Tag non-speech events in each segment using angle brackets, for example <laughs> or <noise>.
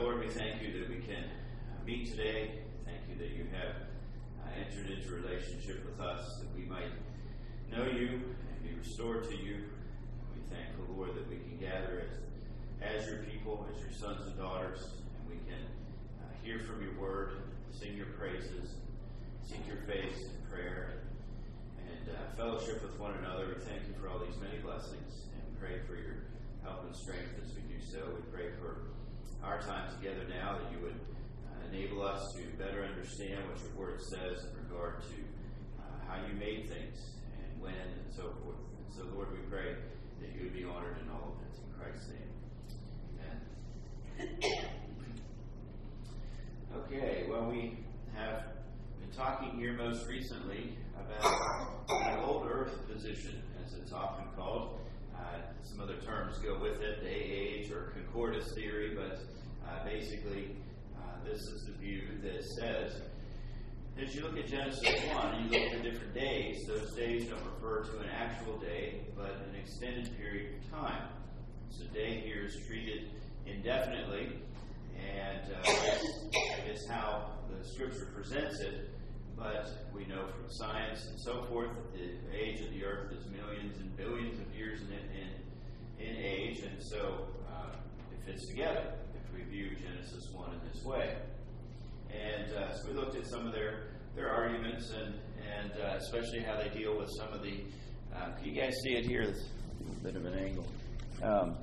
Lord, we thank you that we can meet today. Thank you that you have uh, entered into relationship with us, that we might know you and be restored to you. We thank the Lord that we can gather as, as your people, as your sons and daughters, and we can uh, hear from your word, sing your praises, seek your face in prayer, and uh, fellowship with one another. We thank you for all these many blessings and pray for your help and strength as we do so. We pray for our time together now that you would uh, enable us to better understand what your word says in regard to uh, how you made things and when and so forth. And so, Lord, we pray that you would be honored in all of this. In Christ's name. Amen. okay, well, we have been talking here most recently about the old earth position, as it's often called. Some other terms go with it, day age or concordance theory, but uh, basically, uh, this is the view that says as you look at Genesis 1 you look at the different days, those days don't refer to an actual day, but an extended period of time. So, day here is treated indefinitely, and uh, is how the Scripture presents it. But we know from science and so forth that the age of the earth is millions and billions of years in, in, in age, and so uh, it fits together if we view Genesis 1 in this way. And uh, so we looked at some of their, their arguments and, and uh, especially how they deal with some of the. Uh, can you guys see it here? It's a little bit of an angle. Um,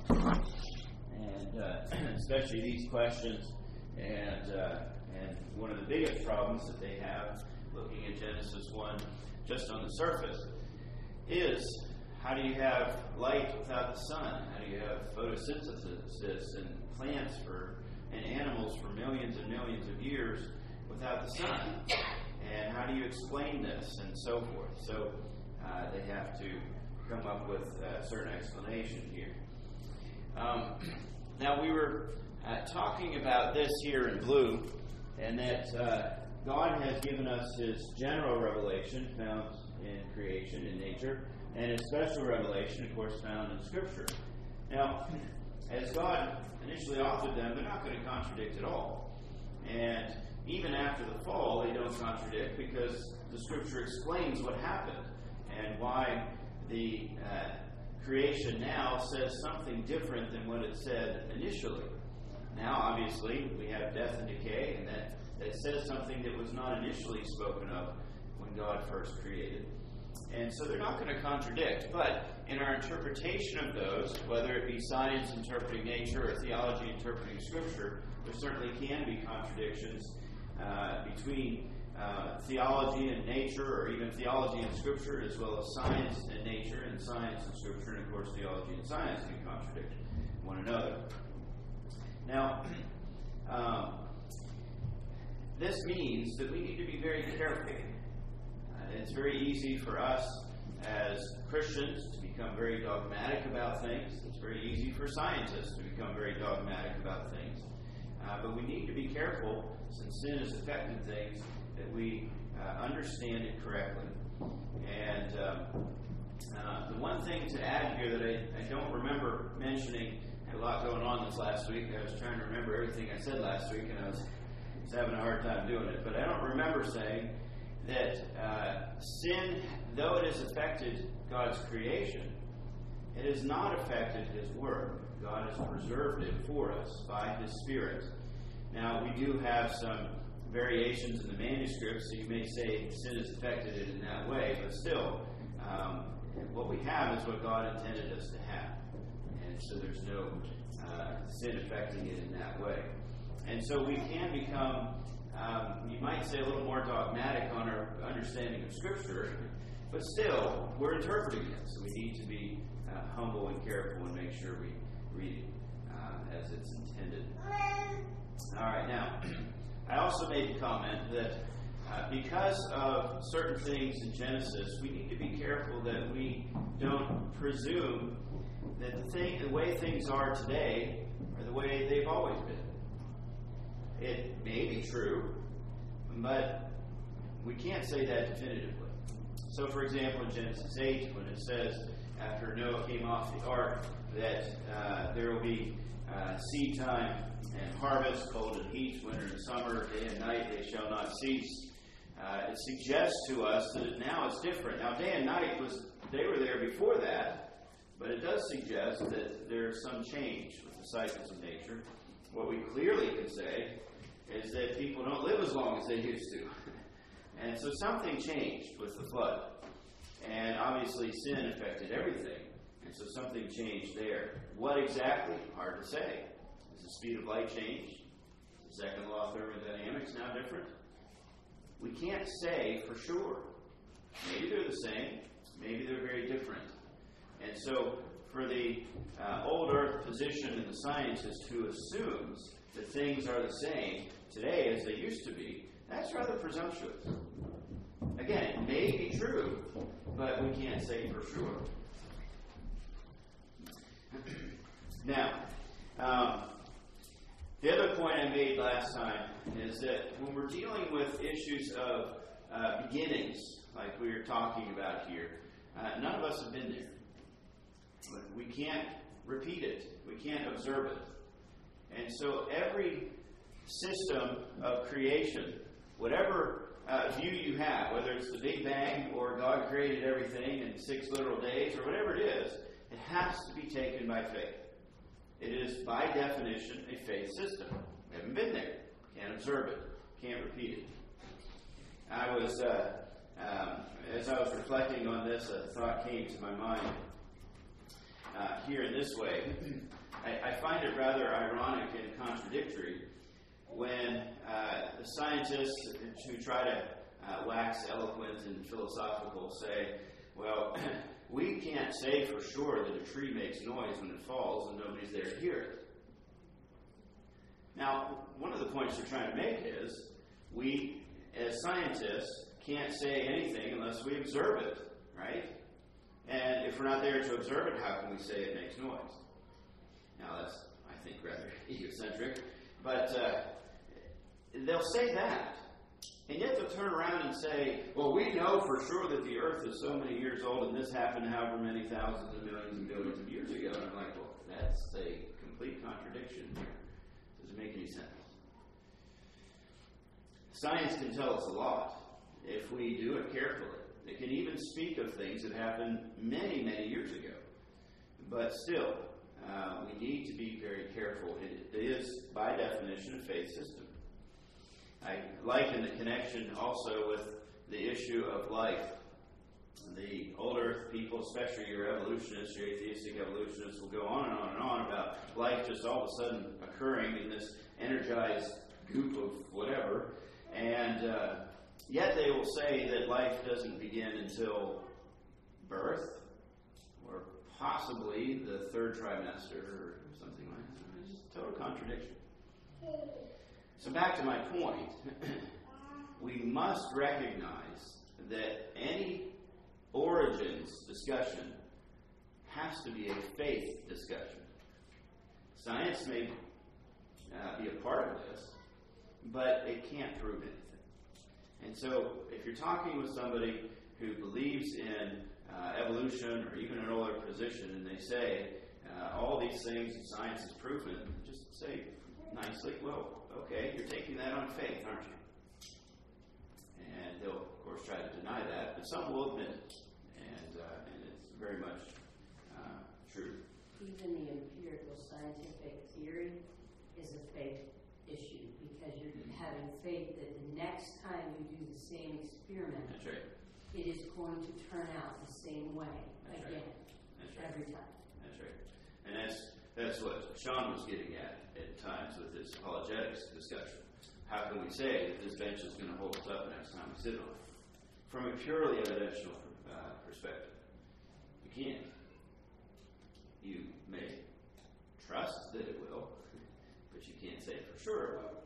and uh, <clears throat> especially these questions. And, uh, and one of the biggest problems that they have looking at Genesis 1 just on the surface, is how do you have light without the sun? How do you have photosynthesis and plants for and animals for millions and millions of years without the sun? And how do you explain this and so forth? So uh, they have to come up with a certain explanation here. Um, <clears throat> now we were uh, talking about this here in blue, and that uh, God has given us His general revelation found in creation, in nature, and His special revelation, of course, found in Scripture. Now, as God initially authored them, they're not going to contradict at all. And even after the fall, they don't contradict because the Scripture explains what happened and why the uh, creation now says something different than what it said initially. Now, obviously, we have death and decay, and that that says something that was not initially spoken of when God first created. And so they're not going to contradict. But in our interpretation of those, whether it be science interpreting nature or theology interpreting Scripture, there certainly can be contradictions uh, between uh, theology and nature, or even theology and Scripture, as well as science and nature, and science and Scripture, and of course, theology and science can contradict one another. Now, <clears throat> um, this means that we need to be very careful. Uh, it's very easy for us as Christians to become very dogmatic about things. It's very easy for scientists to become very dogmatic about things. Uh, but we need to be careful, since sin has affected things, that we uh, understand it correctly. And um, uh, the one thing to add here that I, I don't remember mentioning, I had a lot going on this last week. I was trying to remember everything I said last week, and I was having a hard time doing it. But I don't remember saying that uh, sin, though it has affected God's creation, it has not affected His Word. God has preserved it for us by His Spirit. Now, we do have some variations in the manuscript, so you may say sin has affected it in that way, but still, um, what we have is what God intended us to have. And so there's no uh, sin affecting it in that way. And so we can become, um, you might say, a little more dogmatic on our understanding of Scripture, but still, we're interpreting it. So we need to be uh, humble and careful and make sure we read it uh, as it's intended. All right, now, <clears throat> I also made the comment that uh, because of certain things in Genesis, we need to be careful that we don't presume that the, thing, the way things are today are the way they've always been. It may be true, but we can't say that definitively. So, for example, in Genesis 8, when it says, after Noah came off the ark, that uh, there will be uh, seed time and harvest, cold and heat, winter and summer, day and night, they shall not cease. Uh, it suggests to us that now it's different. Now, day and night was they were there before that, but it does suggest that there's some change with the cycles of nature. What we clearly can say is that people don't live as long as they used to. and so something changed with the flood. And obviously, sin affected everything. And so something changed there. What exactly? Hard to say. Is the speed of light changed? Is the second law of thermodynamics now different? We can't say for sure. Maybe they're the same, maybe they're very different. And so, for the uh, old Earth position and the scientist who assumes that things are the same today as they used to be, that's rather presumptuous. Again, it may be true, but we can't say for sure. <clears throat> now, um, the other point I made last time is that when we're dealing with issues of uh, beginnings, like we are talking about here, uh, none of us have been there. We can't repeat it, we can't observe it. And so every system of creation, whatever uh, view you have, whether it's the Big Bang or God created everything in six literal days or whatever it is, it has to be taken by faith. It is, by definition, a faith system. We haven't been there. Can't observe it. Can't repeat it. I was, uh, um, as I was reflecting on this, a thought came to my mind uh, here in this way. <clears throat> I, I, find it rather ironic and contradictory when uh, the scientists who try to uh, wax eloquent and philosophical say, well, <clears throat> we can't say for sure that a tree makes noise when it falls and nobody's there to hear it. Now, one of the points they're trying to make is we, as scientists, can't say anything unless we observe it, right? And if we're not there to observe it, how can we say it makes noise? Now, that's, I think, rather <laughs> egocentric. But uh, they'll say that. And yet they'll turn around and say, well, we know for sure that the earth is so many years old and this happened however many thousands and millions and billions of years ago. And I'm like, well, that's a complete contradiction here. Doesn't make any sense. Science can tell us a lot if we do it carefully. It can even speak of things that happened many, many years ago. But still, uh, we need to be very careful. It is, by definition, a faith system. I liken the connection also with the issue of life. The old earth people, especially your evolutionists, your atheistic evolutionists, will go on and on and on about life just all of a sudden occurring in this energized goop of whatever. And uh, yet they will say that life doesn't begin until birth or possibly the third trimester or something like that. It's total contradiction. So, back to my point, <clears throat> we must recognize that any origins discussion has to be a faith discussion. Science may uh, be a part of this, but it can't prove anything. And so, if you're talking with somebody who believes in uh, evolution or even an older position, and they say uh, all these things science has proven, just say nicely, well, Okay, you're taking that on faith, aren't you? And they'll, of course, try to deny that, but some will admit it. And, uh, and it's very much uh, true. Even the empirical scientific theory is a faith issue because you're having faith that the next time you do the same experiment, That's right. it is going to turn out the same way That's again right. That's right. every time. That's right. And that's that's what Sean was getting at at times with his apologetics discussion. How can we say that this bench is going to hold us up next time we sit on it? From a purely evidential uh, perspective, you can't. You may trust that it will, but you can't say for sure it will.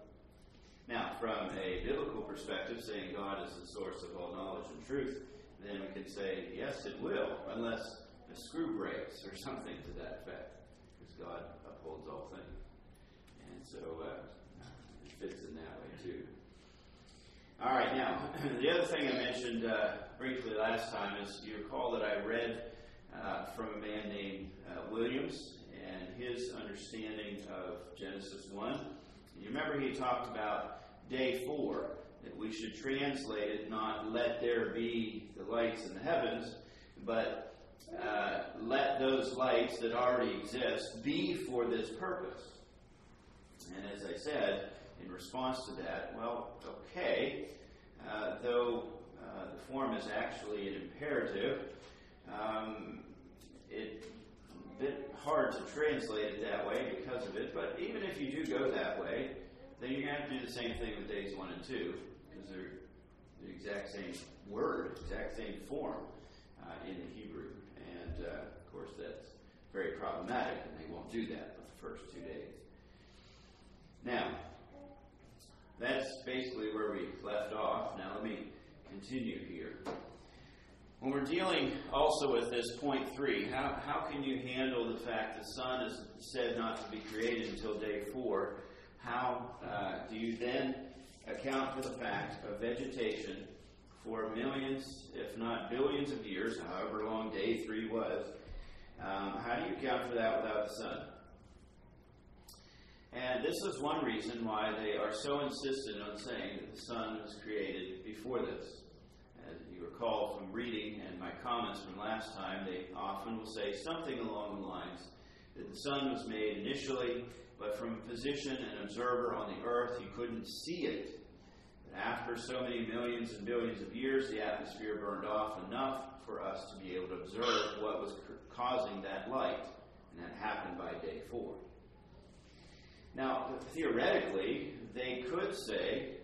Now, from a biblical perspective, saying God is the source of all knowledge and truth, then we can say, yes, it will, unless a screw breaks or <laughs> something to that effect. God upholds all things. And so uh, it fits in that way too. All right, now, <clears throat> the other thing I mentioned uh, briefly last time is you recall that I read uh, from a man named uh, Williams, and his understanding of Genesis 1. You remember he talked about day 4, that we should translate it not let there be the lights in the heavens, but uh, let those lights that already exist be for this purpose. And as I said, in response to that, well, okay, uh, though uh, the form is actually an imperative, um, it's a bit hard to translate it that way because of it, but even if you do go that way, then you're going to have to do the same thing with days 1 and 2 because they're the exact same word, exact same form uh, in the Hebrew. And uh, of course, that's very problematic, and they won't do that with the first two days. Now, that's basically where we left off. Now, let me continue here. When we're dealing also with this point three, how, how can you handle the fact the sun is said not to be created until day four? How uh, do you then account for the fact of vegetation for millions, if not billions of years, however long day three was? Um, how do you account for that without the sun? And this is one reason why they are so insistent on saying that the sun was created before this. As you recall from reading and my comments from last time, they often will say something along the lines that the sun was made initially, but from a physician and observer on the earth, he couldn't see it. After so many millions and billions of years, the atmosphere burned off enough for us to be able to observe what was causing that light. And that happened by day four. Now, theoretically, they could say,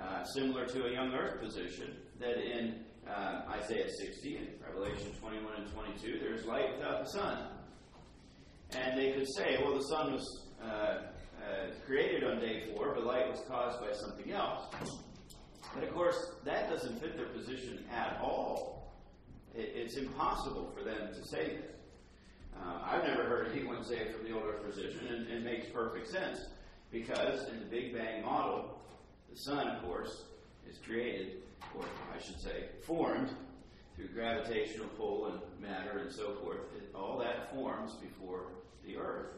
uh, similar to a young earth position, that in uh, Isaiah 60 and Revelation 21 and 22, there's light without the sun. And they could say, well, the sun was uh, uh, created on day four, but light was caused by something else. But of course, that doesn't fit their position at all. It, it's impossible for them to say this. Uh, I've never heard anyone say it from the older position, and it makes perfect sense because in the Big Bang model, the sun, of course, is created, or I should say, formed through gravitational pull and matter and so forth. It, all that forms before the Earth,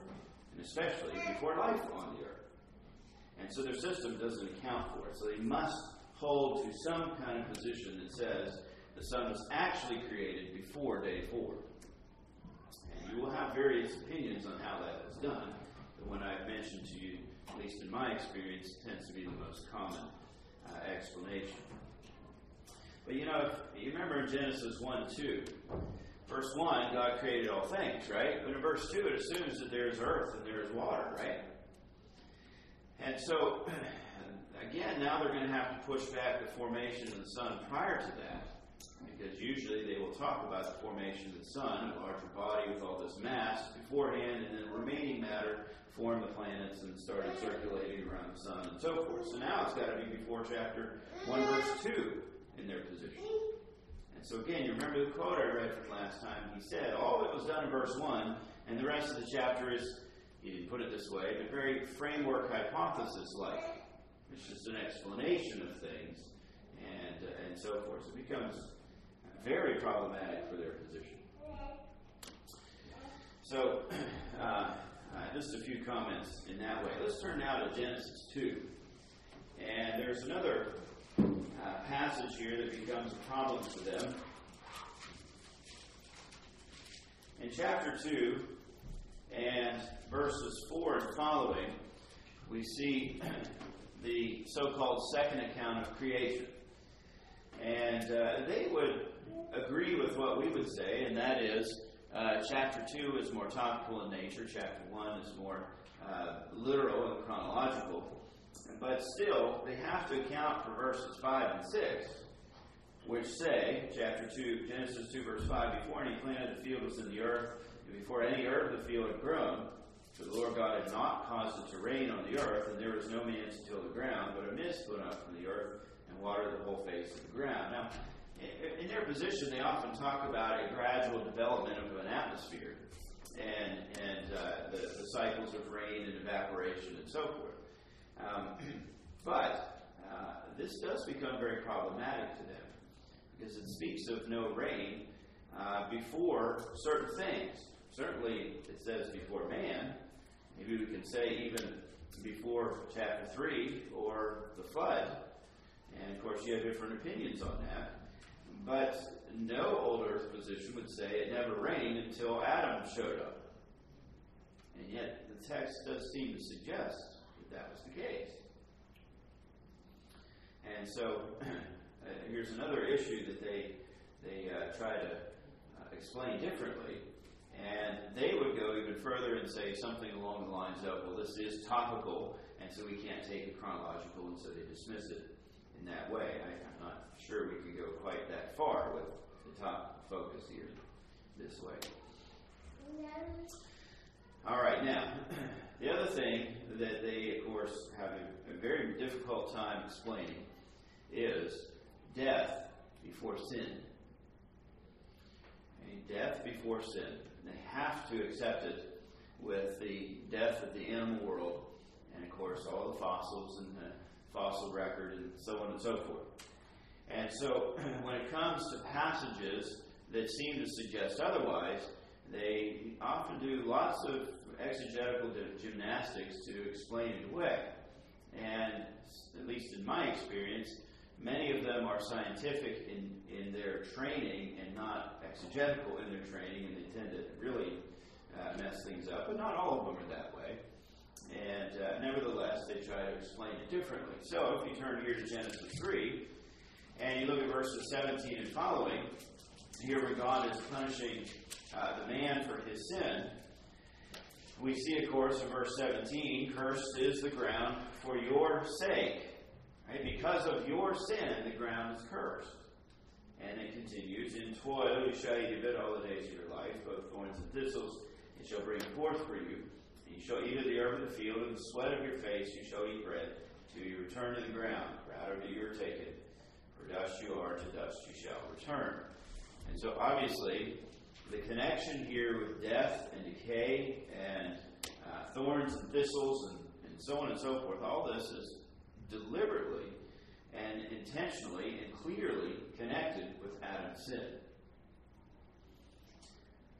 and especially before life on the Earth. And so their system doesn't account for it. So they must hold to some kind of position that says the sun was actually created before day four. And You will have various opinions on how that was done. The one I've mentioned to you, at least in my experience, tends to be the most common uh, explanation. But you know, if you remember in Genesis 1 2, verse 1, God created all things, right? But in verse 2, it assumes that there is earth and there is water, right? And so, <clears throat> again, now they're going to have to push back the formation of the sun prior to that because usually they will talk about the formation of the sun, a larger body with all this mass beforehand, and then the remaining matter formed the planets and started circulating around the sun and so forth. So now it's got to be before chapter 1, verse 2 in their position. So again, you remember the quote I read from last time? He said, All that was done in verse 1, and the rest of the chapter is, he didn't put it this way, but very framework hypothesis like. It's just an explanation of things and, uh, and so forth. So it becomes very problematic for their position. So, <clears throat> uh, uh, just a few comments in that way. Let's turn now to Genesis 2. And there's another uh, passage here that becomes a problem for them. In chapter 2 and verses 4 and following, we see <clears throat> the so called second account of creation. And uh, they would agree with what we would say, and that is uh, chapter 2 is more topical in nature, chapter 1 is more uh, literal and chronological. But still, they have to account for verses 5 and 6, which say, chapter 2, Genesis 2, verse 5, before any plant of the field was in the earth, and before any herb of the field had grown, for the Lord God had not caused it to rain on the earth, and there was no man to till the ground, but a mist went up from the earth and watered the whole face of the ground. Now, in their position, they often talk about a gradual development of an atmosphere and, and uh, the, the, cycles of rain and evaporation and so forth. Um, <clears throat> but uh, this does become very problematic to them because it speaks of no rain uh, before certain things. certainly it says before man. Maybe we can say even before chapter 3 or the flood. And of course, you have different opinions on that. But no old earth position would say it never rained until Adam showed up. And yet, the text does seem to suggest that was the case. And so, <clears throat> uh, here's another issue that they, they uh, try to uh, explain differently. And they would go even further and say something along the lines of, well, this is topical, and so we can't take it chronological, and so they dismiss it in that way. I, am not sure we could go quite that far with the top focus here this way. All right, now, <clears throat> the other thing that they, of course, have a, a very difficult time explaining is death before sin. Okay, death before sin. They have to accept it with the death of the animal world, and of course, all the fossils and the fossil record, and so on and so forth. And so, <clears throat> when it comes to passages that seem to suggest otherwise, they often do lots of exegetical gymnastics to explain it away. And at least in my experience, many of them are scientific in, in their training and not exegetical in their training, and they tend to really uh, mess things up. But not all of them are that way. And uh, nevertheless, they try to explain it differently. So if you turn here to Genesis 3, and you look at verses 17 and following, here where God is punishing uh, the man for his sin, we see, of course, in verse 17, cursed is the ground for your sake. Right? Because of your sin, the ground is cursed. And it continues, In toil you shall eat of it all the days of your life, both thorns and thistles it shall bring forth for you. And you shall eat of the herb of the field, and the sweat of your face you shall eat bread, till you return to the ground. Of it you are taken. For dust you are, to dust you shall return. And so obviously, the connection here with death and decay and uh, thorns and thistles and, and so on and so forth, all this is deliberately and intentionally and clearly connected with Adam's sin.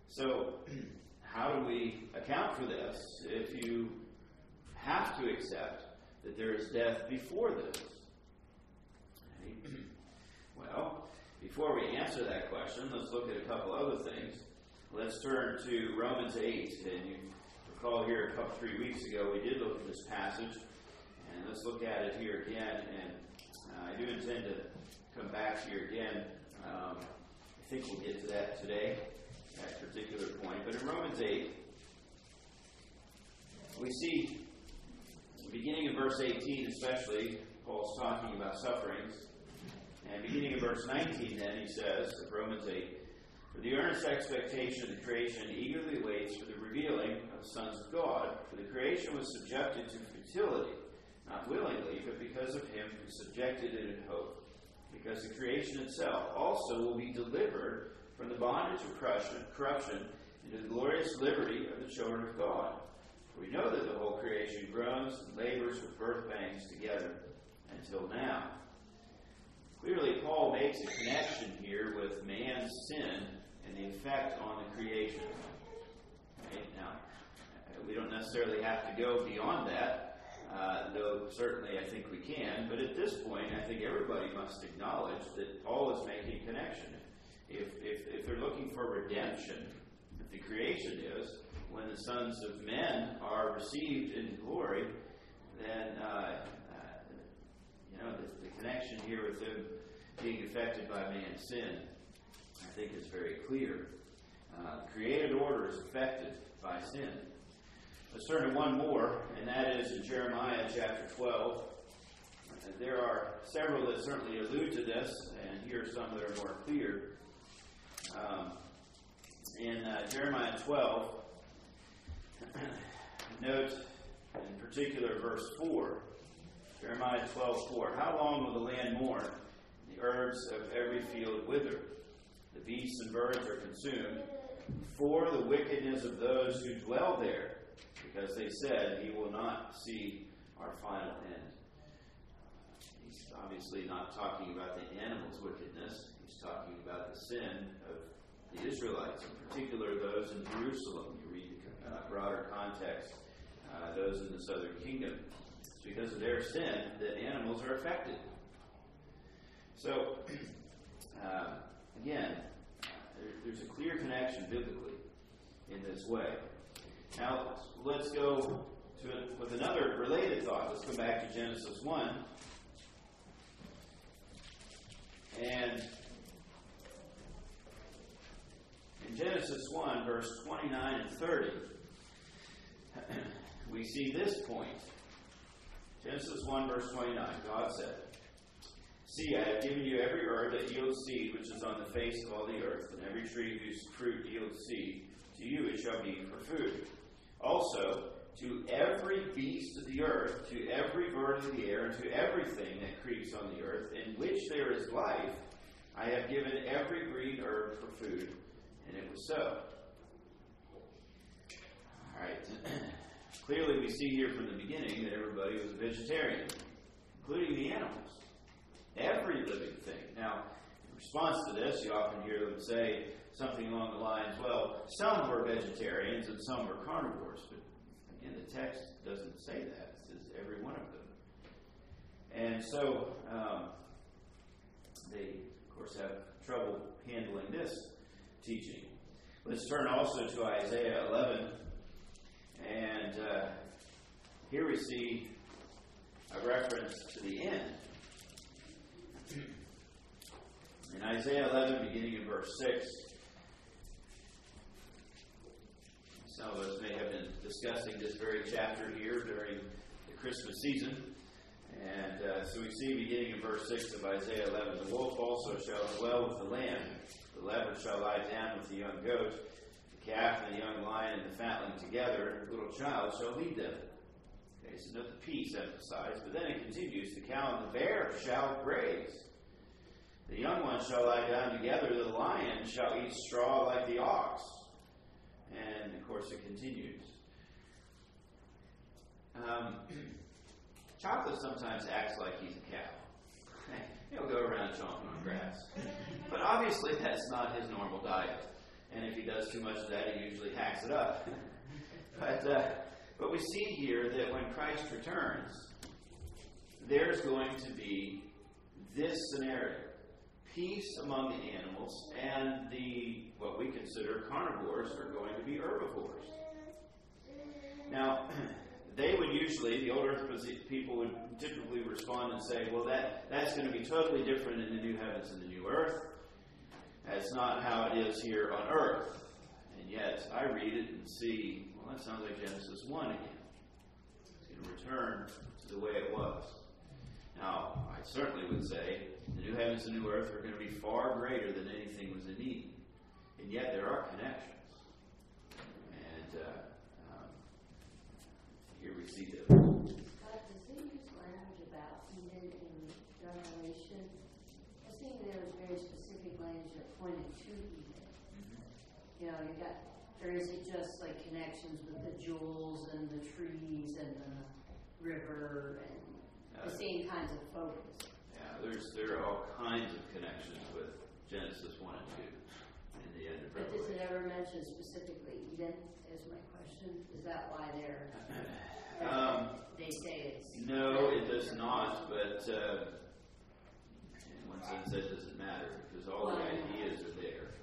So, <clears throat> how do we account for this if you have to accept that there is death before this? <clears throat> Well, before we answer that question, let's look at a couple other things. Let's turn to Romans 8. And you recall here a couple, three weeks ago, we did look at this passage. And let's look at it here again. And uh, I do intend to come back here again. Um, I think we'll get to that today, that particular point. But in Romans 8, we see, beginning in verse 18 especially, Paul's talking about sufferings. And beginning in verse 19, then, he says, of Romans 8, For the earnest expectation of the creation eagerly waits for the revealing of the sons of God. For the creation was subjected to futility not willingly, but because of him who subjected it in hope. Because the creation itself also will be delivered from the bondage of corruption into the glorious liberty of the children of God. For we know that the whole creation groans and labors with birth pangs together until now. Clearly, Paul makes a connection here with man's sin and the effect on the creation. Right? Now, we don't necessarily have to go beyond that uh, though certainly I think we can. But at this point, I think everybody must acknowledge that Paul is making a connection. If, if, if they're looking for redemption, if the creation is, when the sons of men are received in glory, then, uh, the, the connection here with them being affected by man's sin, I think is very clear. Uh, created order is affected by sin. Let's turn to one more, and that is in Jeremiah chapter 12. There are several that certainly allude to this, and here are some that are more clear. Um, in uh, Jeremiah 12, <clears throat> note in particular verse 4. Jeremiah 12, 4. How long will the land mourn? The herbs of every field wither. The beasts and birds are consumed. For the wickedness of those who dwell there because they said he will not see our final end. He's obviously not talking about the animal's wickedness, he's talking about the sin of the Israelites, in particular those in Jerusalem. You read the uh, broader context, uh, those in the southern kingdom. Because of their sin that animals are affected. So, <clears throat> uh, again, there, there's a clear connection biblically in this way. Now, let's go to with another related thought. Let's go back to Genesis 1. And in Genesis 1, verse 29 and 30, <clears throat> we see this point. Genesis 1, verse 29, God said, See, I have given you every herb that yields seed which is on the face of all the earth, and every tree whose fruit yields seed. To you it shall be for food. Also, to every beast of the earth, to every bird of the air, and to everything that creeps on the earth, in which there is life, I have given every green herb for food. And it was so. All right. <clears throat> Clearly, we see here from the beginning that everybody was a vegetarian, including the animals. Every living thing. Now, in response to this, you often hear them say something along the lines, well, some were vegetarians and some were carnivores. But again, the text doesn't say that. It says every one of them. And so, um, they, of course, have trouble handling this teaching. Let's turn also to Isaiah 11. And uh, here we see a reference to the end. In Isaiah 11, beginning in verse 6, some of us may have been discussing this very chapter here during the Christmas season. And uh, so we see beginning in verse 6 of Isaiah 11 The wolf also shall dwell with the lamb, the leopard shall lie down with the young goat, calf and the young lion and the fatling together, and the little child shall lead them. Okay, so note the peace emphasized, but then it continues the cow and the bear shall graze. The young ones shall lie down together, the lion shall eat straw like the ox. And of course, it continues. Um, <clears throat> chocolate sometimes acts like he's a cow. <laughs> He'll go around chomping on grass. But obviously, that's not his normal diet. And if he does too much of that, he usually hacks it up. <laughs> but, uh, but we see here that when Christ returns, there's going to be this scenario peace among the animals, and the what we consider carnivores are going to be herbivores. Now, <clears throat> they would usually, the old earth people would typically respond and say, well, that, that's going to be totally different in the new heavens and the new earth. That's not how it is here on earth. And yet, I read it and see, well, that sounds like Genesis 1 again. It's going to return to the way it was. Now, I certainly would say the new heavens and new earth are going to be far greater than anything was in Eden. And yet there are connections. And uh, um, here we see them. But does they use language about Eden in Revelation? I was thinking there was very specific language that pointed to Eden. You know, you got, or is it just like connections with the jewels and the trees and the river and the same kinds of focus? yeah, there's there are all kinds of connections with Genesis one and two in the end of But does it ever mention specifically Eden, is my question? Is that why they're, <sighs> Um, they say it's? no, it does not. But uh, in one sense, that doesn't matter because all the ideas are there.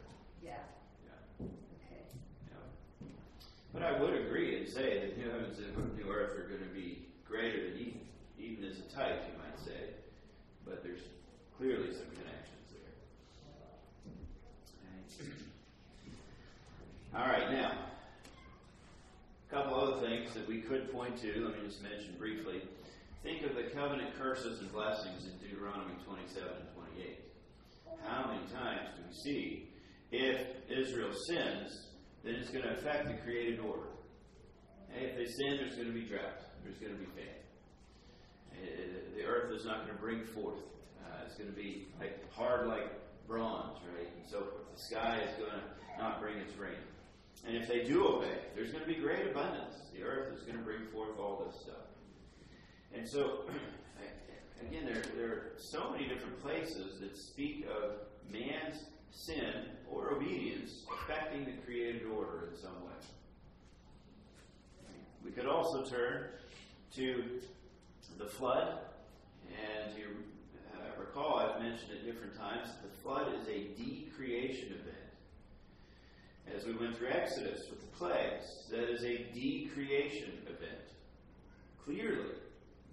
Yeah, Yeah. okay. Yeah. But I would agree and say that new heavens and new earth are going to be greater than Eden. Eden is a type, you might say, but there's clearly some connections there. Okay. All right, now, a couple other things that we could point to. Let me just mention briefly. Think of the covenant curses and blessings in Deuteronomy 27 and 28. How many times do we see if Israel sins, then it's going to affect the created order. Hey, if they sin, there's going to be drought. There's going to be famine. Uh, The earth is not going to bring forth. Uh, it's going to be like hard like bronze, right, and so forth. The sky is going to not bring its rain. And if they do obey, there's going to be great abundance. The earth is going to bring forth all this stuff. And so, <clears throat> again, there, there are so many different places that speak of man's sin or obedience affecting the created order in some way. We could also turn to the flood, and you uh, recall I've mentioned at different times the flood is a decreation event. As we went through Exodus with the plagues, that is a decreation event. Clearly,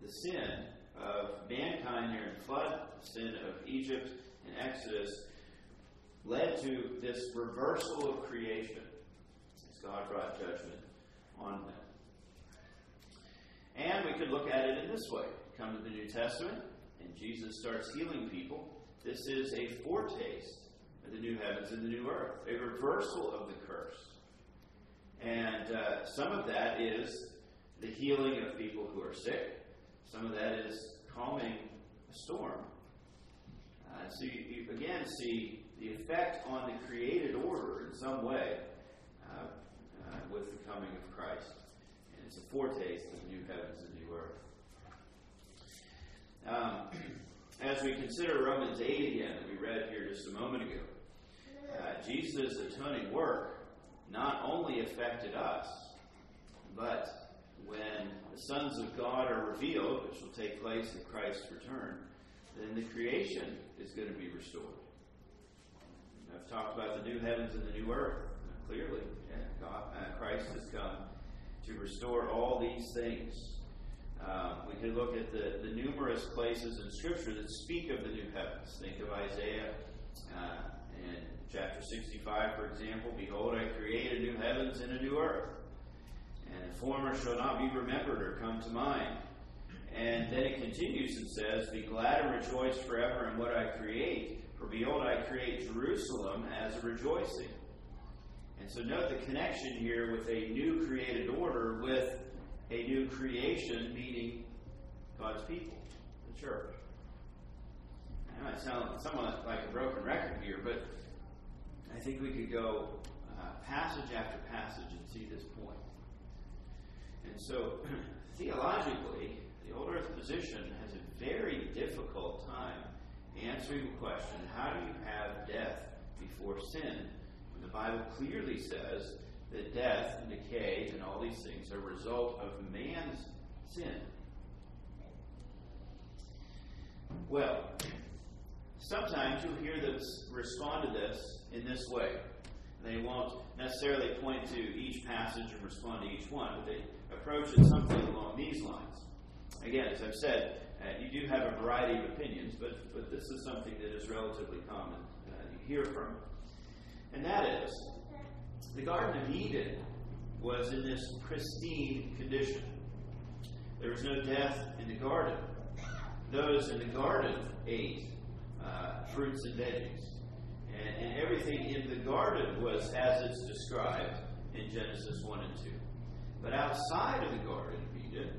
the sin of mankind during the flood, sin of Egypt and Exodus, led to this reversal of creation as God brought judgment on them. And we could look at it in this way come to the New Testament, and Jesus starts healing people. This is a foretaste of the new heavens and the new earth, a reversal of the curse. And uh, some of that is the healing of people who are sick, some of that is calming a storm. Uh, so you, you, again see the effect on the created order in some way uh, uh with the coming of Christ. And it's a foretaste of new heavens and new earth. Um, <clears throat> as we consider Romans 8 again, that we read here just a moment ago, uh, Jesus' atoning work not only affected us, but when the sons of God are revealed, which will take place at Christ's return, then the creation is going to be restored. I've talked about the new heavens and the new earth. Clearly, God, uh, Christ has come to restore all these things. Um, we can look at the, the numerous places in Scripture that speak of the new heavens. Think of Isaiah uh, in chapter 65, for example. Behold, I create a new heavens and a new earth and the former shall not be remembered or come to mind. And then it continues and says, Be glad and rejoice forever in what I create, for behold, I create Jerusalem as a rejoicing. And so note the connection here with a new created order with a new creation, meaning God's people, the church. I might sound somewhat like a broken record here, but I think we could go uh, passage after passage and see this point. And so, <clears throat> theologically, the old earth position has a very difficult time answering the question how do you have death before sin? When the Bible clearly says that death and decay and all these things are a result of man's sin. Well, sometimes you'll hear them respond to this in this way. They won't necessarily point to each passage and respond to each one, but they approach it something along these lines. Again, as I've said, uh, you do have a variety of opinions, but, but this is something that is relatively common uh, you hear from. And that is, the Garden of Eden was in this pristine condition. There was no death in the garden. Those in the garden ate uh, fruits and veggies. And, and everything in the garden was as it's described in Genesis 1 and 2. But outside of the Garden of Eden,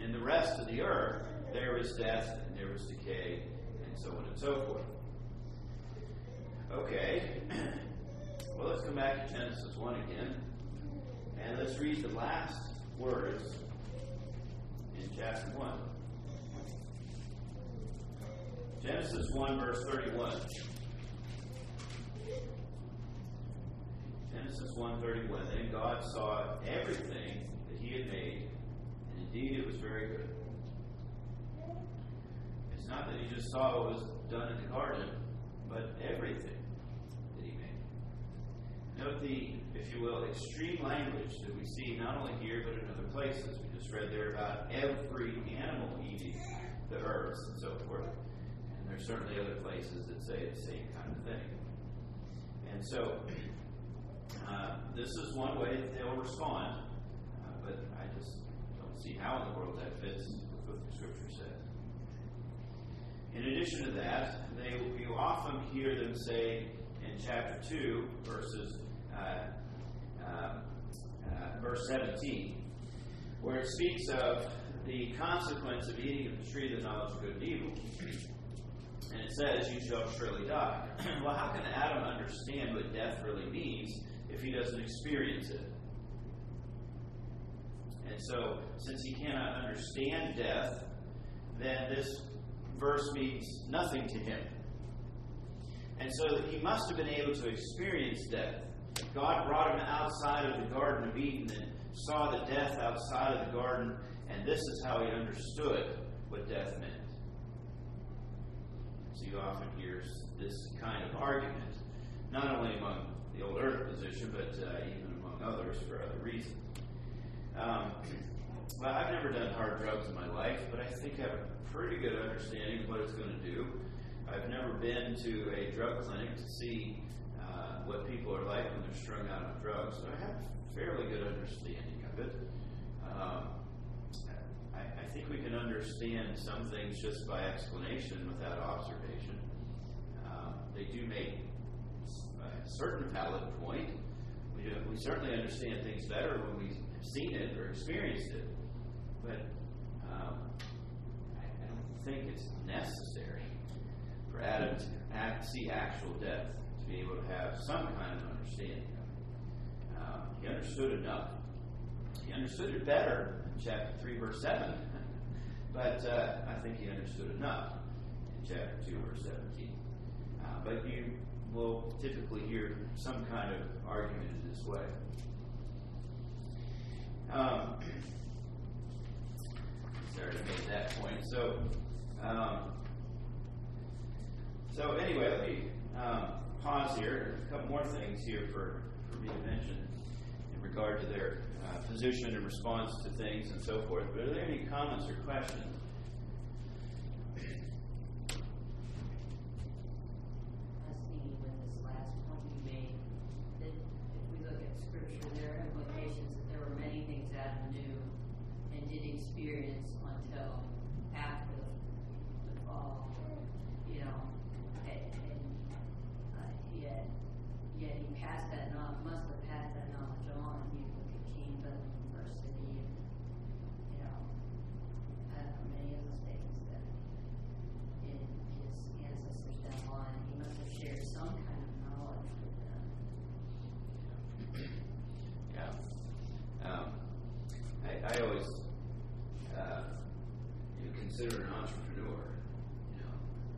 in the rest of the earth, there was death and there was decay and so on and so forth. Okay, <clears throat> well, let's come back to Genesis 1 again. And let's read the last words in chapter 1. Genesis 1, verse 31. Genesis 1:31. Then God saw everything that He had made, and indeed it was very good. It's not that He just saw what was done in the garden, but everything that He made. Note the, if you will, extreme language that we see not only here but in other places. We just read there about every animal eating the herbs and so forth. And there's certainly other places that say the same kind of thing. And so <clears throat> uh, this is one way that they'll respond, uh, but I just don't see how in the world that fits with what the Scripture says. In addition to that, they you often hear them say in chapter two, verses uh, um, uh, verse seventeen, where it speaks of the consequence of eating of the tree of the knowledge of good and evil. And it says, You shall surely die. <clears throat> well, how can Adam understand what death really means if he doesn't experience it. And so, since he cannot understand death, then this verse means nothing to him. And so he must have been able to experience death. God brought him outside of the Garden of Eden and saw the death outside of the garden, and this is how he understood what death meant. So you often hear this kind of argument, not only among the old earth position, but uh, even among others for other reasons. Um, <clears throat> well, I've never done hard drugs in my life, but I think I have a pretty good understanding of what it's going to do. I've never been to a drug clinic to see uh, what people are like when they're strung out on drugs, but I have a fairly good understanding of it. Um, I, I, think we can understand some things just by explanation without observation. Um, they do make a certain valid point. We, do, we certainly understand things better when we've seen it or experienced it, but um, I, I don't think it's necessary for Adam to act, see actual death to be able to have some kind of understanding of it. Um, he understood enough. He understood it better in chapter 3, verse 7, <laughs> but uh, I think he understood enough in chapter 2, verse 17. Uh, but you will typically hear some kind of argument in this way. Um, sorry to make that point. So, um, so anyway, let me um, pause here. A couple more things here for, for me to mention in regard to their uh, position and response to things and so forth. But are there any comments or questions?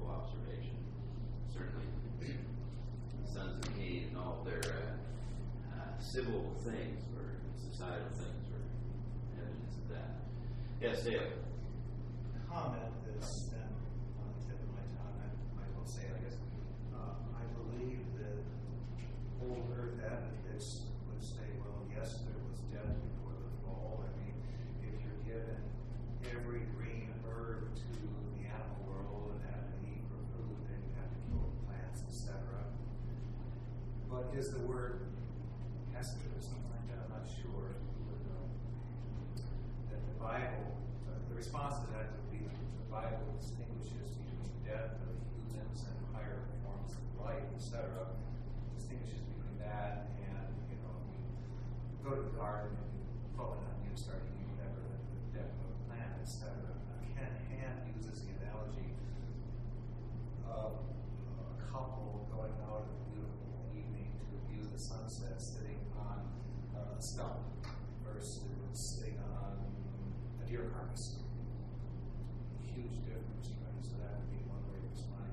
actual observation. Certainly, the sons of Cain and all their uh, uh, civil things or societal things were evidence of that. Yes, Dale. Comment is the word Hester or something like that? I'm not sure. That the Bible, uh, the response to that would be the Bible distinguishes between death of humans and higher forms of life, etc. Distinguishes between that and, you know, you go to the garden and you pull an onion, start eating whatever, the death of a plant, etc. Ken Ham uses the analogy of a couple going out sunset sitting on a stump versus sitting on a deer carcass. Huge difference, right? So that would be one way to explain.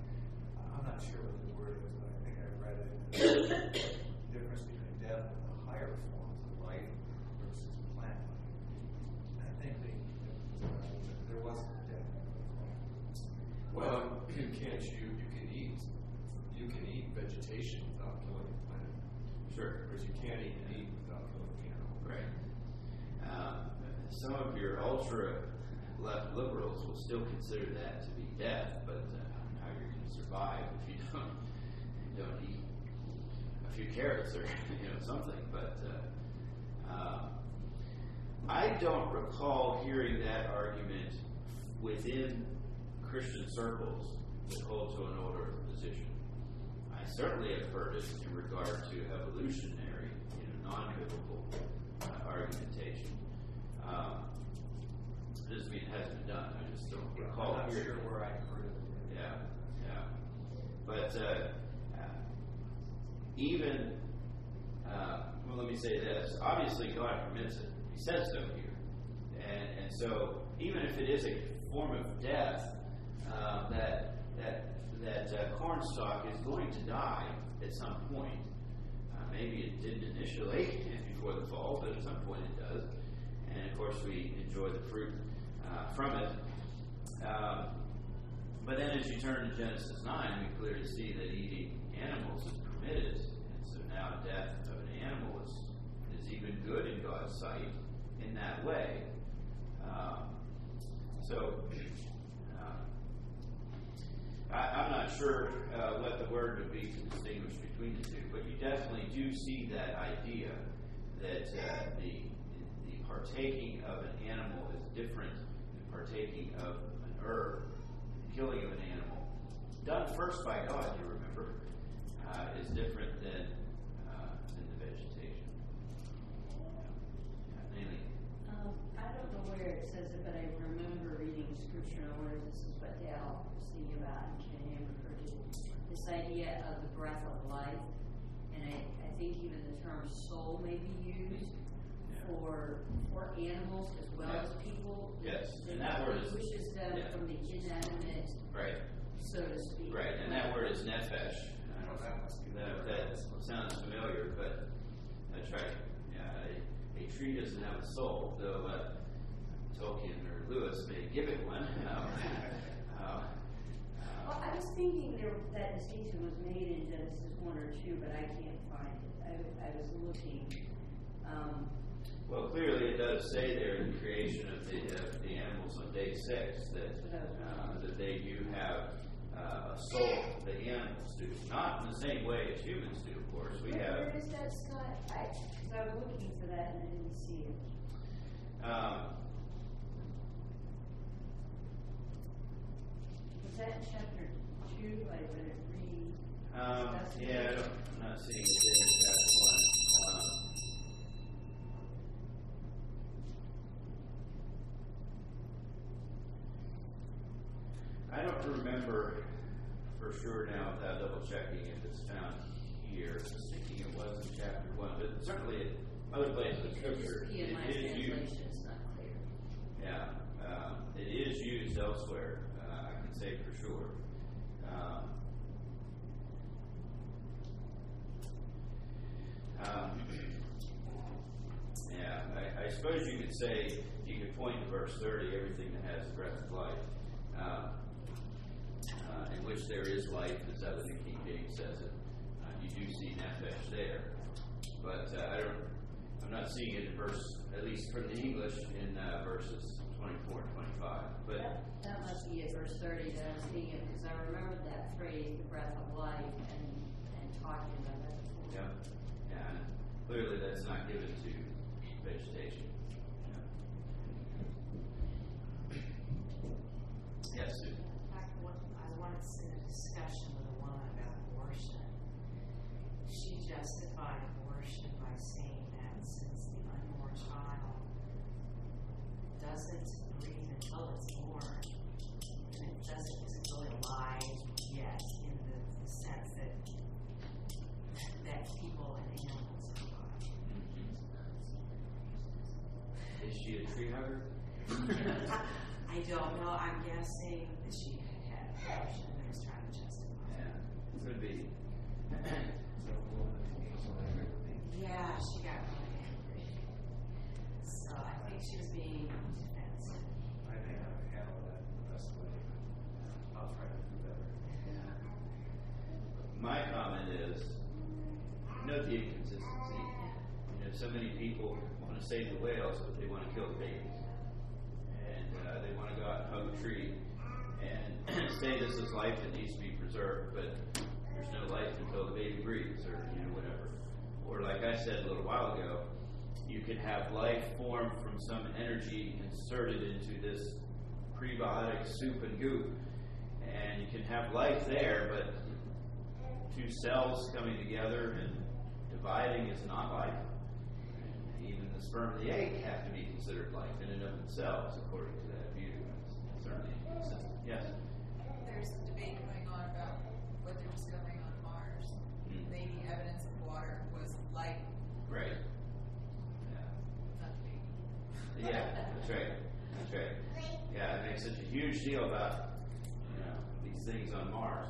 I'm not sure what the word is, but I think I read it. <coughs> difference between death and the higher forms of life versus plant life. I think they, there wasn't death. Well, you <clears throat> can't you? You can eat. You can eat vegetation without killing the plant. Sure. Because you can't eat meat without killing the animal. Right. Some of your ultra left liberals will still consider that to be death, but uh, how you're going to survive if you don't you don't eat a few carrots or <laughs> you know something. But uh, um, I don't recall hearing that argument within Christian circles that hold to an older position. I certainly have heard it in regard to evolutionary, you know, non-biblical uh, argumentation. Um, doesn't mean it hasn't been done. I just don't recall I'm not hearing sure where I heard it. Yeah, yeah. But uh, even, uh, well, let me say this. Obviously, God permits it. He says so here. And, and so, even if it is a form of death, uh, that, that, that uh, corn is going to die at some point. Maybe it didn't initially <laughs> before the fall, but at some point it does. And of course, we enjoy the fruit uh, from it. Um, but then as you turn to Genesis 9, we clearly see that eating animals is permitted. And so now death of an animal is, is even good in God's sight in that way. Um, so <clears throat> I, I'm not sure uh, what the word would be to distinguish between the two, but you definitely do see that idea that uh, the, the partaking of an animal is different than partaking of an herb. Killing of an animal, done first by God, you remember, uh, is different than, uh, than the vegetation. Um, I don't know where it says it, but I remember reading scripture, and I wonder if this is what Dale was thinking about, and Ken Amber did. This idea of the breath of life, and I, I think even the term soul may be used for, for animals as well Yeah. as people. yes, and that word is, Distinguishes them yeah. from the inanimate, right, so to speak. right, and that word is nephesh. I don't know That must be the That, that sounds familiar, but that's right. Yeah, a, a tree doesn't have a soul, though uh, Tolkien or Lewis may give it one. <laughs> Um, uh, Well, I was thinking there, that distinction was made in Genesis one or two, but I can't find it. I, I was looking, um, Well, clearly it does say there in the creation of the, of the animals on day six that, uh, that they do have uh, a soul, the animals do. Not in the same way as humans do, of course. We where- have, Where is that, Scott? I, I was looking for that and I didn't see it. um, that chapter two? I read it read. um, yeah, I don't, I'm not seeing it in chapter one. Um, I don't remember for sure now without double checking if it's found here. I was thinking it was in chapter one, but certainly in other places in scripture, It it is, used. translation not clear. Yeah, um, it is used elsewhere. Say for sure. Um, um, yeah, I, I suppose you could say you could point to verse thirty, everything that has breath of life, um, uh, in which there is life, as that the King James says it. Uh, you do see nephesh there, but uh, I don't. I'm not seeing it in verse, at least from the English, in uh, verses 24 and 25. But That, that must be at verse thirty that I'm seeing it, because I remembered that phrase, the breath of life, and, and talking about that before. yeah, yeah, and clearly that's not given to vegetation. Yeah. Yes, Sue. I wa- I once in a discussion with a woman about abortion. She justified abortion by saying that since the unborn child doesn't breathe until it's born, and it doesn't isn't really alive yet in the, the sense that that people and animals are alive. Is she a tree hugger? I don't know. I'm guessing that she had had abortion and was trying to justify. it. Yeah, could be. So, well, the angel and everything. Yeah, she got really angry. So I think she was being defensive. I may not have handled that the best way, but I'll try to do better. My comment is, note the inconsistency. You know, so many people want to save the whales, but they want to kill the babies. And uh, they want to go out and hug a tree and <clears throat> say this is life that needs to be preserved, but there's no life until the baby breathes or, you know, whatever. Or like I said a little while ago, you can have life formed from some energy inserted into this prebiotic soup and goop. And you can have life there, but two cells coming together and dividing is not life. And even the sperm and the egg have to be considered life in and of themselves, according to that view. It's certainly consistent. Yes. There's some debate going on about what they're discovering on Mars. Mm. Maybe evidence of water was light, Right. Yeah. Yeah, that's right. That's right. Yeah, it makes such a huge deal about you know these things on Mars.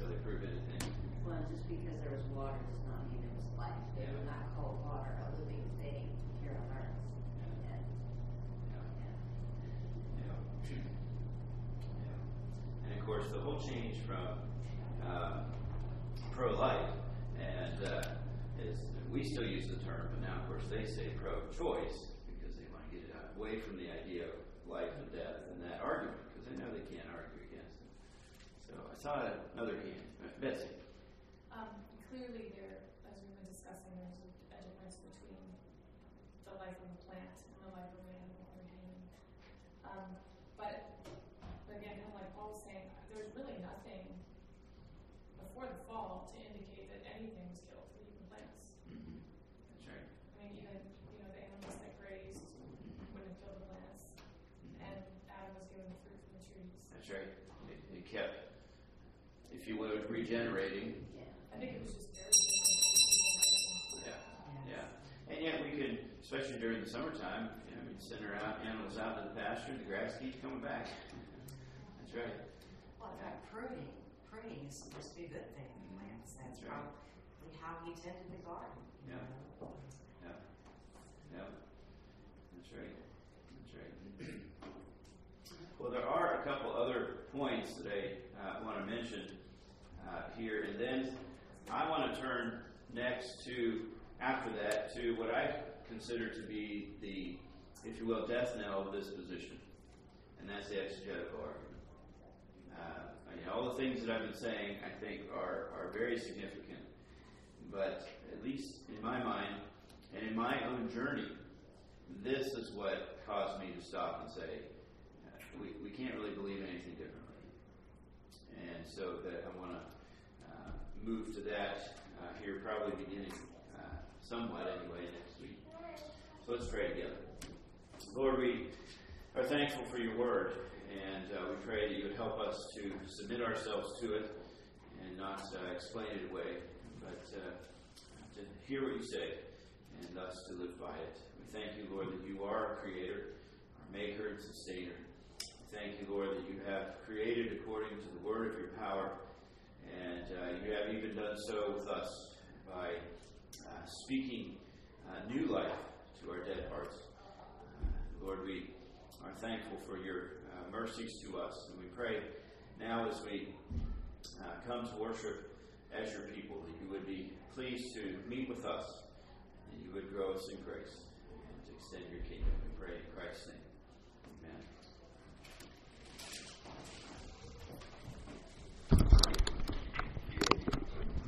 Necessarily prove anything. Well, just because there was water does not mean it was life. They would not call water a living thing here on earth. Yeah. And, Yeah. yeah. Yeah. Yeah. And of course, the whole change from um, pro-life and uh, is we still use the term, but now of course they say pro-choice because they want to get it out, away from the idea of life and death and that argument because they know they can't argue against it. Saw another hand, Betsy. Um, clearly there, as we've been discussing, there's a, difference between the life of a plant and the life of an animal or human. Um, but, but again, kind of like Paul was saying, there's really nothing before the fall to indicate that anything was killed, even plants. Mm-hmm. That's right. I mean, even, you know, the animals that grazed wouldn't kill the plants, and Adam was given the fruit from the trees. That's right. It, it kept, if you would, regenerating. Yeah. I think it was just very. Yeah. Yeah, and yet we could, especially during the summertime, you know, we'd send our out, animals out to the pasture, the grass keeps coming back. That's right. Well, in fact, pruning, pruning is supposed to be a good thing in plants. That's That's right. probably how he tended the garden. Yeah. know. Yeah. Yeah. That's right. That's right. <clears throat> Well, there are a couple other points that I uh, want to mention uh, here, and then I want to turn next to, after that, to what I consider to be the, if you will, death knell of this position, and that's the exegetical argument. Uh, all the things that I've been saying, I think, are, are very significant, but at least in my mind and in my own journey, this is what caused me to stop and say, uh, we, we can't really believe anything differently. And so that I want to move to that uh, here, probably beginning uh, somewhat anyway next week. So let's pray together. Lord, we are thankful for your word, and uh, we pray that you would help us to submit ourselves to it and not uh, explain it away, but uh, to hear what you say and thus to live by it. We thank you, Lord, that you are our creator, our maker and sustainer. Thank you, Lord, that you have created according to the word of your power, and uh, you have even done so with us by uh, speaking uh, new life to our dead hearts. Uh, Lord, we are thankful for your uh, mercies to us, and we pray now as we come to worship as your people that you would be pleased to meet with us, that you would grow us in grace and to extend your kingdom. We pray in Christ's name.